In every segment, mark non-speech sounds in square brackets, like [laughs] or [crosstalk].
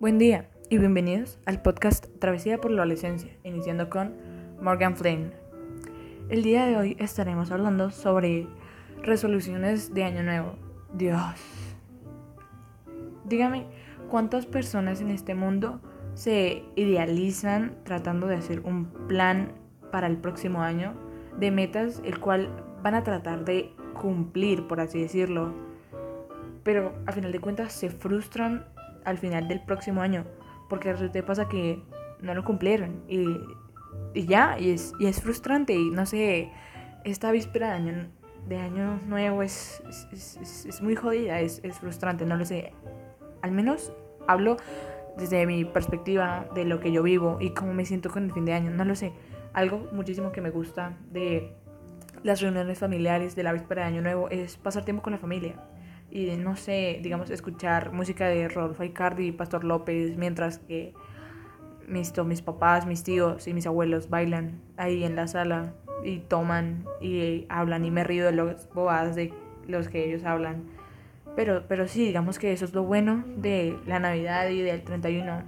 Buen día y bienvenidos al podcast Travesía por la Adolescencia, iniciando con Morgan Flynn. El día de hoy estaremos hablando sobre resoluciones de Año Nuevo. Dios. Dígame, ¿cuántas personas en este mundo se idealizan tratando de hacer un plan para el próximo año de metas el cual van a tratar de cumplir, por así decirlo? Pero a final de cuentas se frustran al final del próximo año, porque resulta pasa que no lo cumplieron y, y ya, y es, y es frustrante y no sé, esta víspera de año, de año nuevo es, es, es, muy jodida, es frustrante, no lo sé. Al menos hablo desde mi perspectiva de lo que yo vivo y cómo me siento con el fin de año, no lo sé. Algo muchísimo que me gusta de las reuniones familiares de la víspera de año nuevo es pasar tiempo con la familia y no sé, digamos, escuchar música de Rodolfo Icardi y Pastor López mientras que mis, mis papás, mis tíos y mis abuelos bailan ahí en la sala y toman y hablan y me río de los bobadas de los que ellos hablan. Pero, pero sí, digamos que eso es lo bueno de la Navidad y del 31.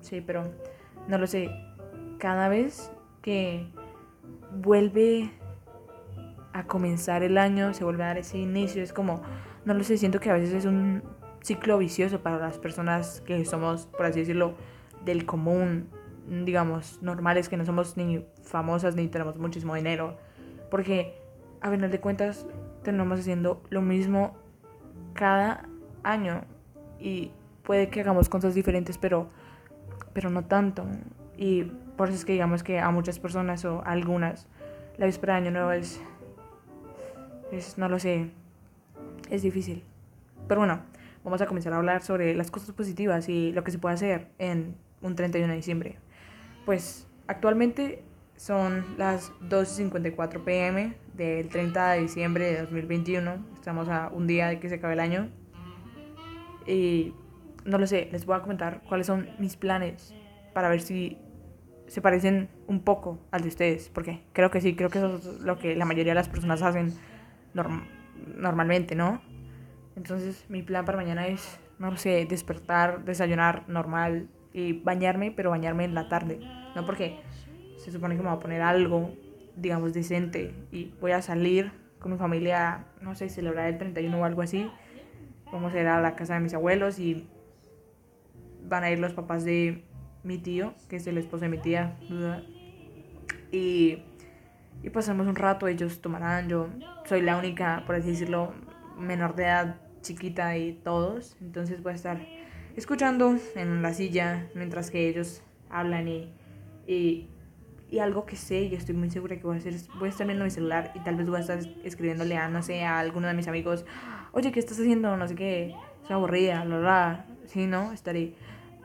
Sí, pero no lo sé. Cada vez que vuelve a comenzar el año, se vuelve a dar ese inicio, es como no lo sé, siento que a veces es un ciclo vicioso para las personas que somos, por así decirlo, del común, digamos, normales, que no somos ni famosas ni tenemos muchísimo dinero. Porque a final de cuentas tenemos haciendo lo mismo cada año y puede que hagamos cosas diferentes, pero, pero no tanto. Y por eso es que digamos que a muchas personas o a algunas la víspera de Año Nuevo es, es, no lo sé, es difícil. Pero bueno, vamos a comenzar a hablar sobre las cosas positivas y lo que se puede hacer en un 31 de diciembre. Pues actualmente son las 2.54 pm del 30 de diciembre de 2021. Estamos a un día de que se acabe el año. Y no lo sé, les voy a comentar cuáles son mis planes para ver si se parecen un poco al de ustedes. Porque creo que sí, creo que eso es lo que la mayoría de las personas hacen normalmente, ¿no? Entonces mi plan para mañana es, no sé, despertar, desayunar normal y bañarme, pero bañarme en la tarde, ¿no? Porque se supone que me voy a poner algo, digamos, decente y voy a salir con mi familia, no sé, celebrar el 31 o algo así. Vamos a ir a la casa de mis abuelos y van a ir los papás de mi tío, que es el esposo de mi tía, y y pasamos un rato, ellos tomarán, yo soy la única, por así decirlo, menor de edad, chiquita y todos, entonces voy a estar escuchando en la silla mientras que ellos hablan y, y, y algo que sé y estoy muy segura que voy a hacer voy a estar viendo mi celular y tal vez voy a estar escribiéndole a, no sé, a alguno de mis amigos, oye, ¿qué estás haciendo? No sé qué, estoy aburrida, bla, bla, sí, ¿no? Estaré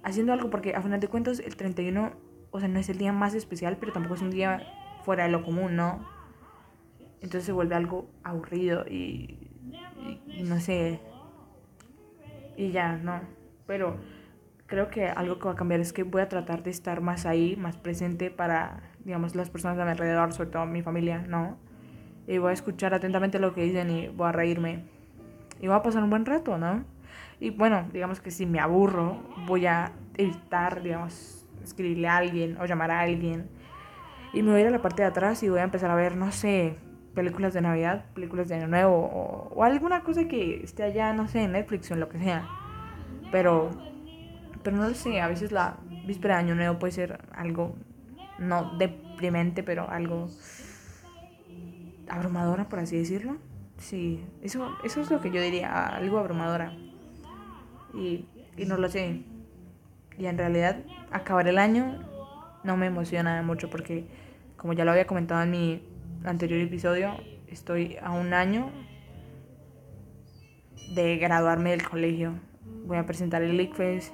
haciendo algo porque a final de cuentas el 31, o sea, no es el día más especial, pero tampoco es un día fuera de lo común, ¿no? Entonces se vuelve algo aburrido y, no sé. Y ya, ¿no? Pero creo que algo que va a cambiar es que voy a tratar de estar más ahí, más presente para, digamos, las personas de mi alrededor, sobre todo mi familia, ¿no? Y voy a escuchar atentamente lo que dicen y voy a reírme. Y voy a pasar un buen rato, ¿no? Y bueno, digamos que si me aburro, voy a evitar, digamos, escribirle a alguien o llamar a alguien y me voy a ir a la parte de atrás y voy a empezar a ver, no sé, películas de Navidad, películas de Año Nuevo o, alguna cosa que esté allá, no sé, en Netflix o en lo que sea. Pero, pero no lo sé, a veces la víspera de Año Nuevo puede ser algo, no deprimente, pero algo abrumadora, por así decirlo. Sí, eso, eso es lo que yo diría, algo abrumadora. Y, y no lo sé. Y en realidad, acabar el año no me emociona mucho porque, como ya lo había comentado en mi anterior episodio, estoy a un año de graduarme del colegio. Voy a presentar el ICFES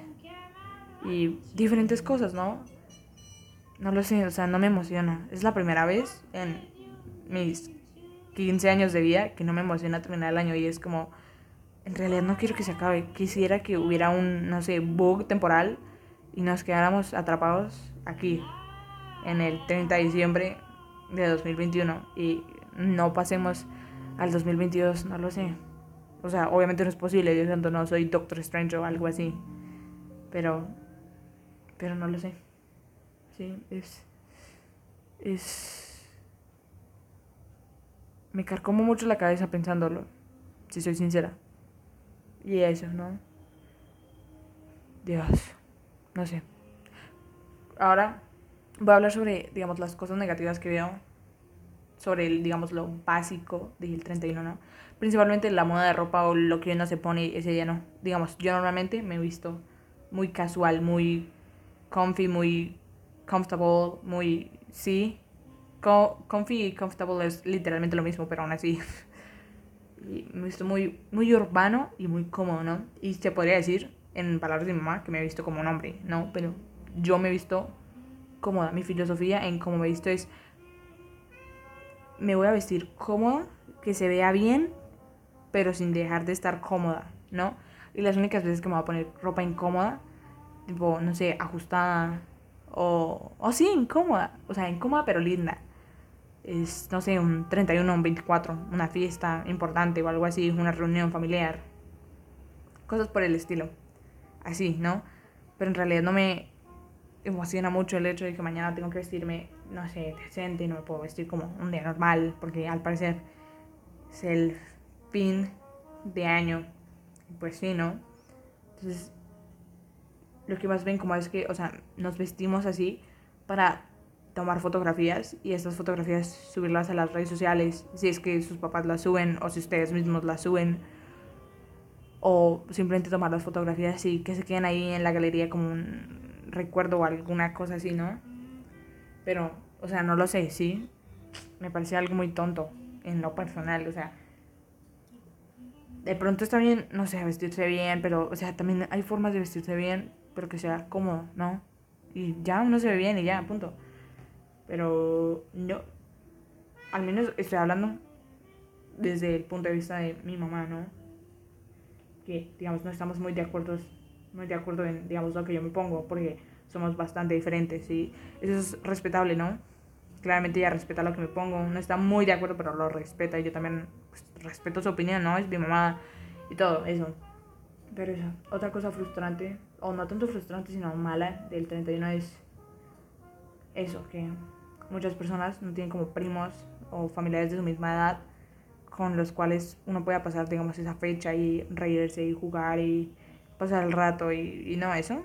y diferentes cosas, ¿no? No lo sé, o sea, no me emociona. Es la primera vez en mis 15 años de vida que no me emociona terminar el año y es como, en realidad no quiero que se acabe. Quisiera que hubiera un, no sé, bug temporal y nos quedáramos atrapados aquí en el 30 de diciembre de 2021 y no pasemos al 2022, no lo sé. O sea, obviamente no es posible, yo siento no soy Doctor Strange o algo así. Pero, pero no lo sé. Sí, es, es, me carcomo mucho la cabeza pensándolo, si soy sincera. Y eso, ¿no? Dios, no sé. Ahora voy a hablar sobre, digamos, las cosas negativas que veo sobre, el, digamos, lo básico del 31, ¿no? Principalmente la moda de ropa o lo que uno se pone ese día, ¿no? Digamos, yo normalmente me he visto muy casual, muy comfy, muy comfortable, muy, sí. comfy y comfortable es literalmente lo mismo, pero aún así. [laughs] me he visto muy, muy urbano y muy cómodo, ¿no? Y se podría decir, en palabras de mi mamá, que me he visto como un hombre, ¿no? Pero yo me he visto cómoda. Mi filosofía en cómo me visto es me voy a vestir cómoda, que se vea bien, pero sin dejar de estar cómoda, ¿no? Y las únicas veces que me voy a poner ropa incómoda, tipo, no sé, ajustada, o, o sí, incómoda, o sea, incómoda pero linda. Es, no sé, un 31, un 24, una fiesta importante o algo así, una reunión familiar. Cosas por el estilo. Así, ¿no? Pero en realidad no me emociona mucho el hecho de que mañana tengo que vestirme, no sé, decente, no me puedo vestir como un día normal, porque al parecer es el fin de año. Pues sí, ¿no? Entonces, lo que más ven como es que, o sea, nos vestimos así para tomar fotografías y estas fotografías subirlas a las redes sociales, si es que sus papás las suben o si ustedes mismos las suben o simplemente tomar las fotografías y que se queden ahí en la galería como un recuerdo o alguna cosa así, ¿no? Pero, o sea, no lo sé, sí. Me parece algo muy tonto en lo personal, o sea. De pronto está bien, no sé, vestirse bien, pero, o sea, también hay formas de vestirse bien, pero que sea cómodo, ¿no? Y ya uno se ve bien y ya, punto. Pero yo, al menos estoy hablando desde el punto de vista de mi mamá, ¿no? Que, digamos, no estamos muy de acuerdo muy de acuerdo en, digamos, lo que yo me pongo, porque somos bastante diferentes y eso es respetable, ¿no? Claramente ella respeta lo que me pongo, no está muy de acuerdo, pero lo respeta y yo también pues, respeto su opinión, ¿no? Es mi mamá y todo eso. Pero eso, otra cosa frustrante, o no tanto frustrante, sino mala del 31 es eso, que muchas personas no tienen como primos o familiares de su misma edad con los cuales uno pueda pasar, digamos, esa fecha y reírse y jugar y pasar el rato y, no eso,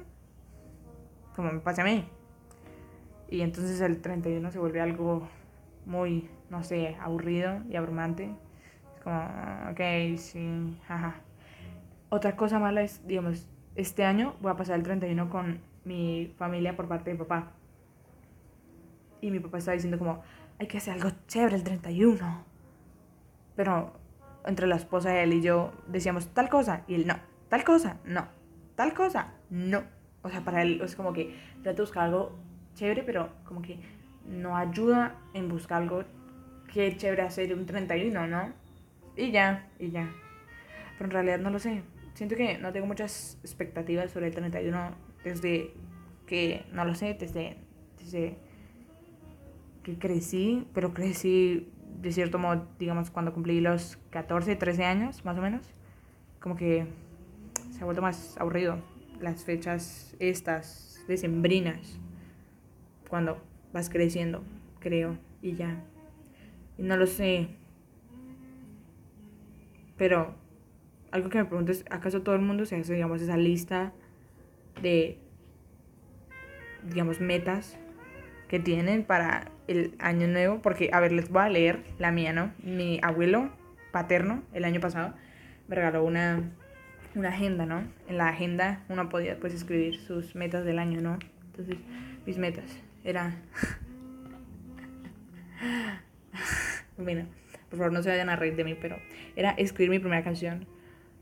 como me pasa a mí. Y entonces el 31 se vuelve algo muy, no sé, aburrido y abrumante. Es como, ok, sí, jaja. Otra cosa mala es, digamos, este año voy a pasar el 31 con mi familia por parte de papá. Y mi papá está diciendo como, hay que hacer algo chévere el 31. Pero entre la esposa de él y yo decíamos tal cosa y él no tal cosa, no, tal cosa, no. O sea, para él es como que trata de buscar algo chévere, pero como que no ayuda en buscar algo que chévere hacer un 31, ¿no? Y ya, y ya. Pero en realidad no lo sé. Siento que no tengo muchas expectativas sobre el 31 desde que, no lo sé, desde, desde que crecí, pero crecí de cierto modo, digamos, cuando cumplí los 14, 13 años, más o menos. Como que se ha vuelto más aburrido. Las fechas estas, decembrinas, cuando vas creciendo, creo, y ya. Y no lo sé. Pero algo que me pregunto es, ¿acaso todo el mundo se hace, digamos, esa lista de, digamos, metas que tienen para el año nuevo? Porque, a ver, les voy a leer la mía, ¿no? Mi abuelo paterno, el año pasado, me regaló una una agenda, ¿no? En la agenda uno podía pues escribir sus metas del año, ¿no? Entonces, mis metas eran... [laughs] bueno, por favor no se vayan a reír de mí, pero era escribir mi primera canción.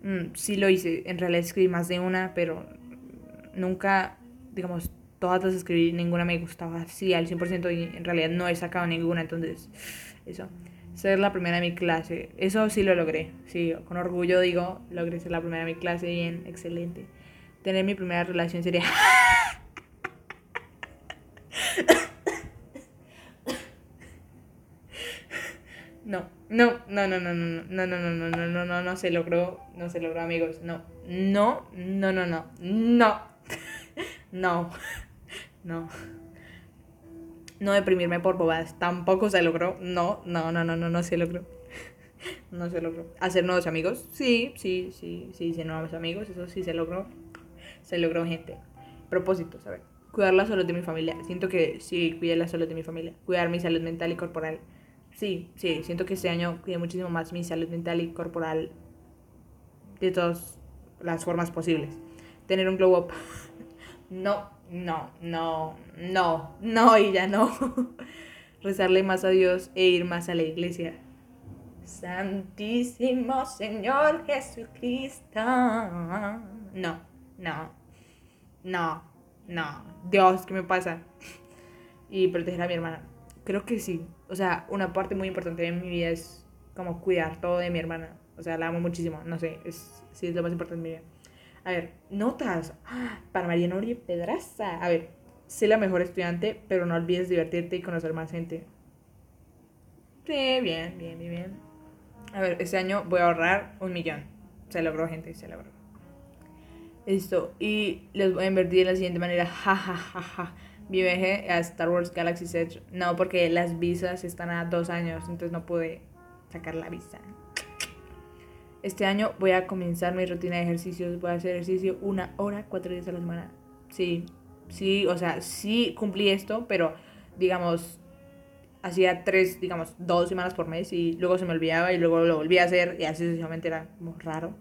Mm, sí lo hice, en realidad escribí más de una, pero nunca, digamos, todas las escribí, ninguna me gustaba así al 100% y en realidad no he sacado ninguna, entonces, eso ser la primera de mi clase. Eso sí lo logré. Sí, con orgullo digo, logré ser la primera de mi clase. Bien, excelente. Tener mi primera relación sería... No, no, no, no, no, no, no, no, no, no, no, no, no, no se logró, no se logró, amigos. No, no, no, no, no, no. No, no. No deprimirme por bobadas. Tampoco se logró. No, no, no, no, no, no se logró. [laughs] No se logró. Hacer nuevos amigos. Sí, sí, sí, sí, hice nuevos amigos. Eso sí se logró. Se logró gente. Propósitos, a ver. Cuidar la salud de mi familia. Siento que sí, cuidé la salud de mi familia. Cuidar mi salud mental y corporal. Sí, sí, siento que este año cuidé muchísimo más mi salud mental y corporal de todas las formas posibles. Tener un glow up. [laughs] No, no, no, no, no y ya no. [laughs] Rezarle más a Dios e ir más a la iglesia. Santísimo Señor Jesucristo. No, no, no, no. Dios, ¿qué me pasa? [laughs] Y proteger a mi hermana. Creo que sí. O sea, una parte muy importante de mi vida es como cuidar todo de mi hermana. O sea, la amo muchísimo. No sé, es, sí, es lo más importante de mi vida. A ver, notas. Para María Nori Pedraza. A ver, sé la mejor estudiante, pero no olvides divertirte y conocer más gente. Sí, bien, bien, bien, bien. A ver, este año voy a ahorrar un millón. Se logró, gente, se logró. Listo. Y les voy a invertir de la siguiente manera. [laughs] Ja, ja, ja, ja. Mi viaje a Star Wars Galaxy Edge. No, porque las visas están a dos años, entonces no pude sacar la visa. Este año voy a comenzar mi rutina de ejercicios. Voy a hacer ejercicio una hora, cuatro días a la semana. Sí, sí, o sea, sí cumplí esto, pero digamos, hacía tres, digamos, dos semanas por mes y luego se me olvidaba y luego lo volví a hacer y así sucesivamente era como raro.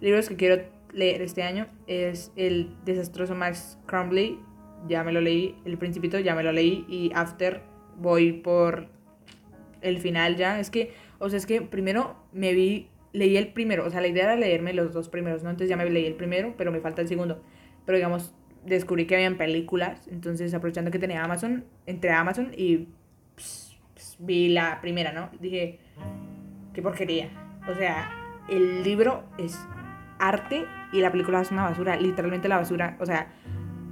Libros que quiero leer este año es El desastroso Max Crumbly, ya me lo leí, El Principito ya me lo leí y After voy por el final ya. Es que, o sea, es que primero me vi leí el primero, o sea, la idea era leerme los dos primeros, ¿no? Entonces ya me leí el primero, pero me falta el segundo. Pero digamos, descubrí que habían películas, entonces aprovechando que tenía Amazon, entré a Amazon y pues, pues, vi la primera, ¿no? Dije, qué porquería. O sea, el libro es arte y la película es una basura, literalmente la basura. O sea,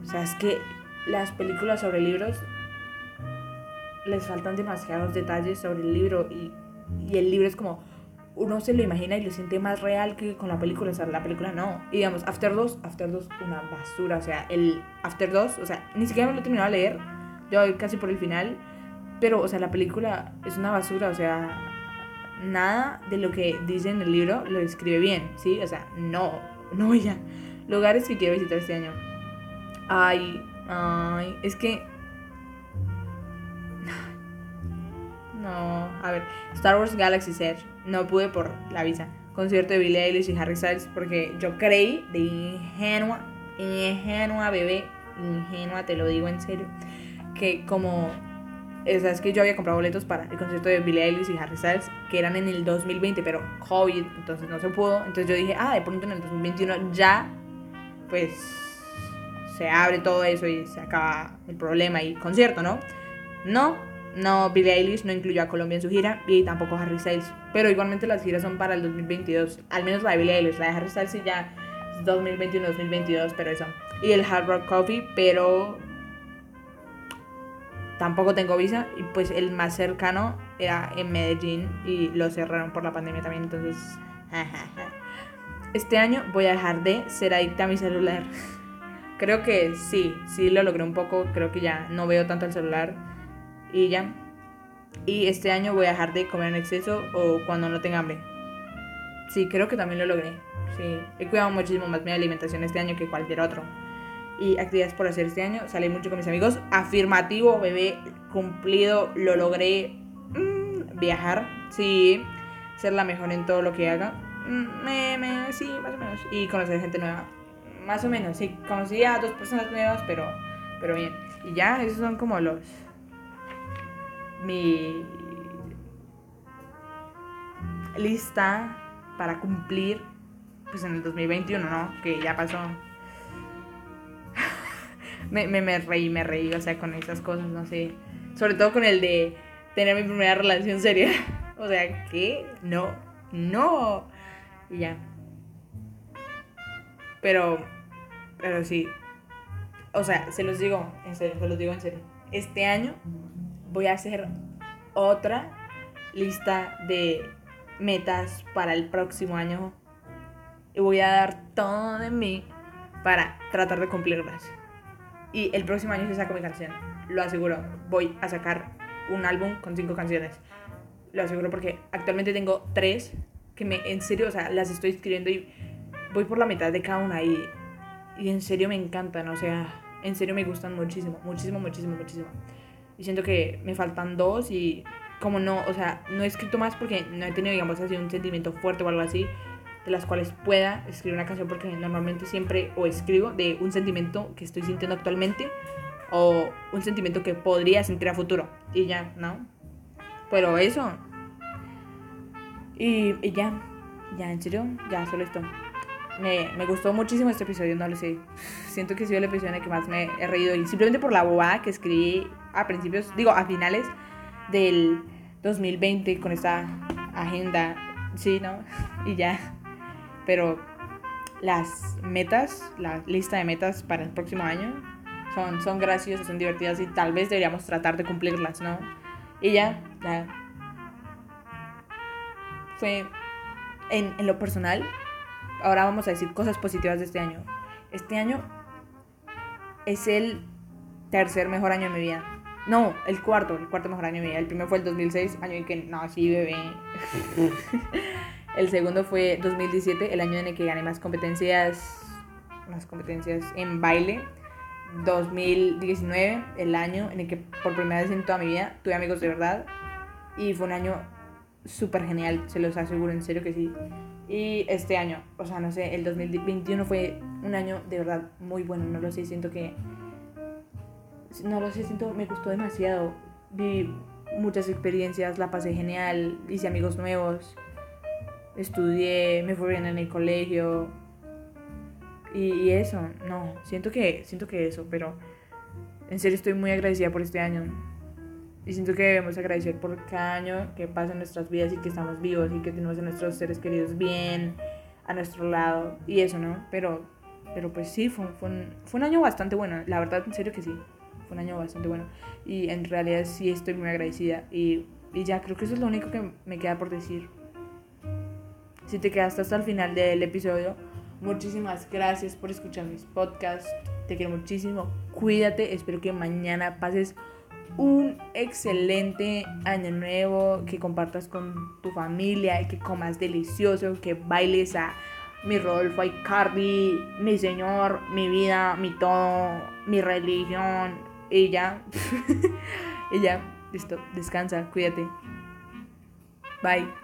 o sea, es que las películas sobre libros les faltan demasiados detalles sobre el libro y, y el libro es como uno se lo imagina y lo siente más real que con la película, o sea, la película no. Y digamos, After 2, After 2, una basura, o sea, el After 2, o sea, ni siquiera me lo he terminado de leer, yo casi por el final, pero, o sea, la película es una basura, o sea, nada de lo que dice en el libro lo escribe bien, ¿sí? O sea, no, no ya. Lugares que quiero visitar este año. Ay, ay, es que No, a ver, Star Wars Galaxy Edge. No pude por la visa. Concierto de Billie Eilish y Harry Styles porque yo creí de ingenua, ingenua bebé, ingenua, te lo digo en serio, que como es que yo había comprado boletos para el concierto de Billie Eilish y Harry Styles, que eran en el 2020, pero COVID, entonces no se pudo. Entonces yo dije, ah, de pronto en el 2021 ya, pues, se abre todo eso y se acaba el problema y concierto, ¿no? No, no, Billie Eilish no incluyó a Colombia en su gira y tampoco Harry Styles. Pero igualmente las giras son para el 2022. Al menos la de Billie Eilish, la de Harry Styles sí ya 2021-2022, pero eso. Y el Hard Rock Coffee, pero tampoco tengo visa. Y pues el más cercano era en Medellín y lo cerraron por la pandemia también. Entonces, [laughs] este año voy a dejar de ser adicta a mi celular. [laughs] Creo que sí, sí lo logré un poco. Creo que ya no veo tanto el celular y ya. Y este año voy a dejar de comer en exceso o cuando no tenga hambre. Sí, creo que también lo logré. Sí, he cuidado muchísimo más mi alimentación este año que cualquier otro. Y actividades por hacer este año. Salí mucho con mis amigos. Afirmativo, bebé, cumplido, lo logré. Mm, viajar, sí. Ser la mejor en todo lo que haga. Mm, me, me, sí, más o menos. Y conocer gente nueva. Más o menos, sí. Conocí a dos personas nuevas, pero, pero bien. Y ya, esos son como los, mi lista para cumplir pues en el 2021, ¿no? Que ya pasó. [laughs] me, me, me reí, me reí, o sea, con esas cosas, no sé. Sobre todo con el de tener mi primera relación seria. [laughs] o sea, ¿qué? No, no. Y ya. Pero, pero sí. O sea, se los digo, en serio, se los digo en serio. Este año voy a hacer otra lista de metas para el próximo año y voy a dar todo de mí para tratar de cumplirlas. Y el próximo año se saco mi canción. Lo aseguro. Voy a sacar un álbum con cinco canciones. Lo aseguro porque actualmente tengo tres que me, en serio, o sea, las estoy escribiendo y voy por la mitad de cada una y, y en serio me encantan, o sea, en serio me gustan muchísimo, muchísimo, muchísimo, muchísimo. Y siento que me faltan dos y como no, o sea, no he escrito más porque no he tenido, digamos así, un sentimiento fuerte o algo así, de las cuales pueda escribir una canción porque normalmente siempre o escribo de un sentimiento que estoy sintiendo actualmente o un sentimiento que podría sentir a futuro y ya, ¿no? Pero eso. Y, y ya, ya, en serio, ya, solo esto. Me, gustó muchísimo este episodio, no lo sé. Siento que ha sido el episodio en el que más me he reído y simplemente por la bobada que escribí a principios, digo, a finales del 2020 con esta agenda, sí, ¿no? [laughs] Y ya. Pero las metas, la lista de metas para el próximo año son, son graciosas, son divertidas y tal vez deberíamos tratar de cumplirlas, ¿no? Y ya, ya. Fue en, en lo personal. Ahora vamos a decir cosas positivas de este año. Este año es el tercer mejor año de mi vida. No, el cuarto, el cuarto mejor año de mi vida. El primero fue el 2006, año en que nací, bebé. [laughs] el segundo fue 2017, el año en el que gané más competencias, más competencias en baile. 2019, el año en el que por primera vez en toda mi vida tuve amigos de verdad. Y fue un año súper genial, se los aseguro, en serio que sí. Y este año, o sea, no sé, el 2021 fue un año de verdad muy bueno, no lo sé, siento que... No lo sé, siento, me gustó demasiado. Vi muchas experiencias, la pasé genial, hice amigos nuevos, estudié, me fue bien en el colegio, y, eso, no, siento que, siento que eso, pero en serio estoy muy agradecida por este año. Y siento que debemos agradecer por cada año que pasa en nuestras vidas y que estamos vivos y que tenemos a nuestros seres queridos bien a nuestro lado y eso, ¿no? Pero, pero pues sí, fue, fue, un, fue un año bastante bueno, la verdad, en serio que sí, fue un año bastante bueno. Y en realidad sí estoy muy agradecida y, y ya creo que eso es lo único que me queda por decir. Si te quedaste hasta el final del episodio, Muchísimas gracias por escuchar mis podcasts. Te quiero muchísimo. Cuídate. Espero que mañana pases un excelente año nuevo. Que compartas con tu familia. Que comas delicioso. Que bailes a mi Rodolfo Cardi, mi Señor, mi vida, mi todo, mi religión. Y ya. [laughs] y ya. Listo. Descansa. Cuídate. Bye.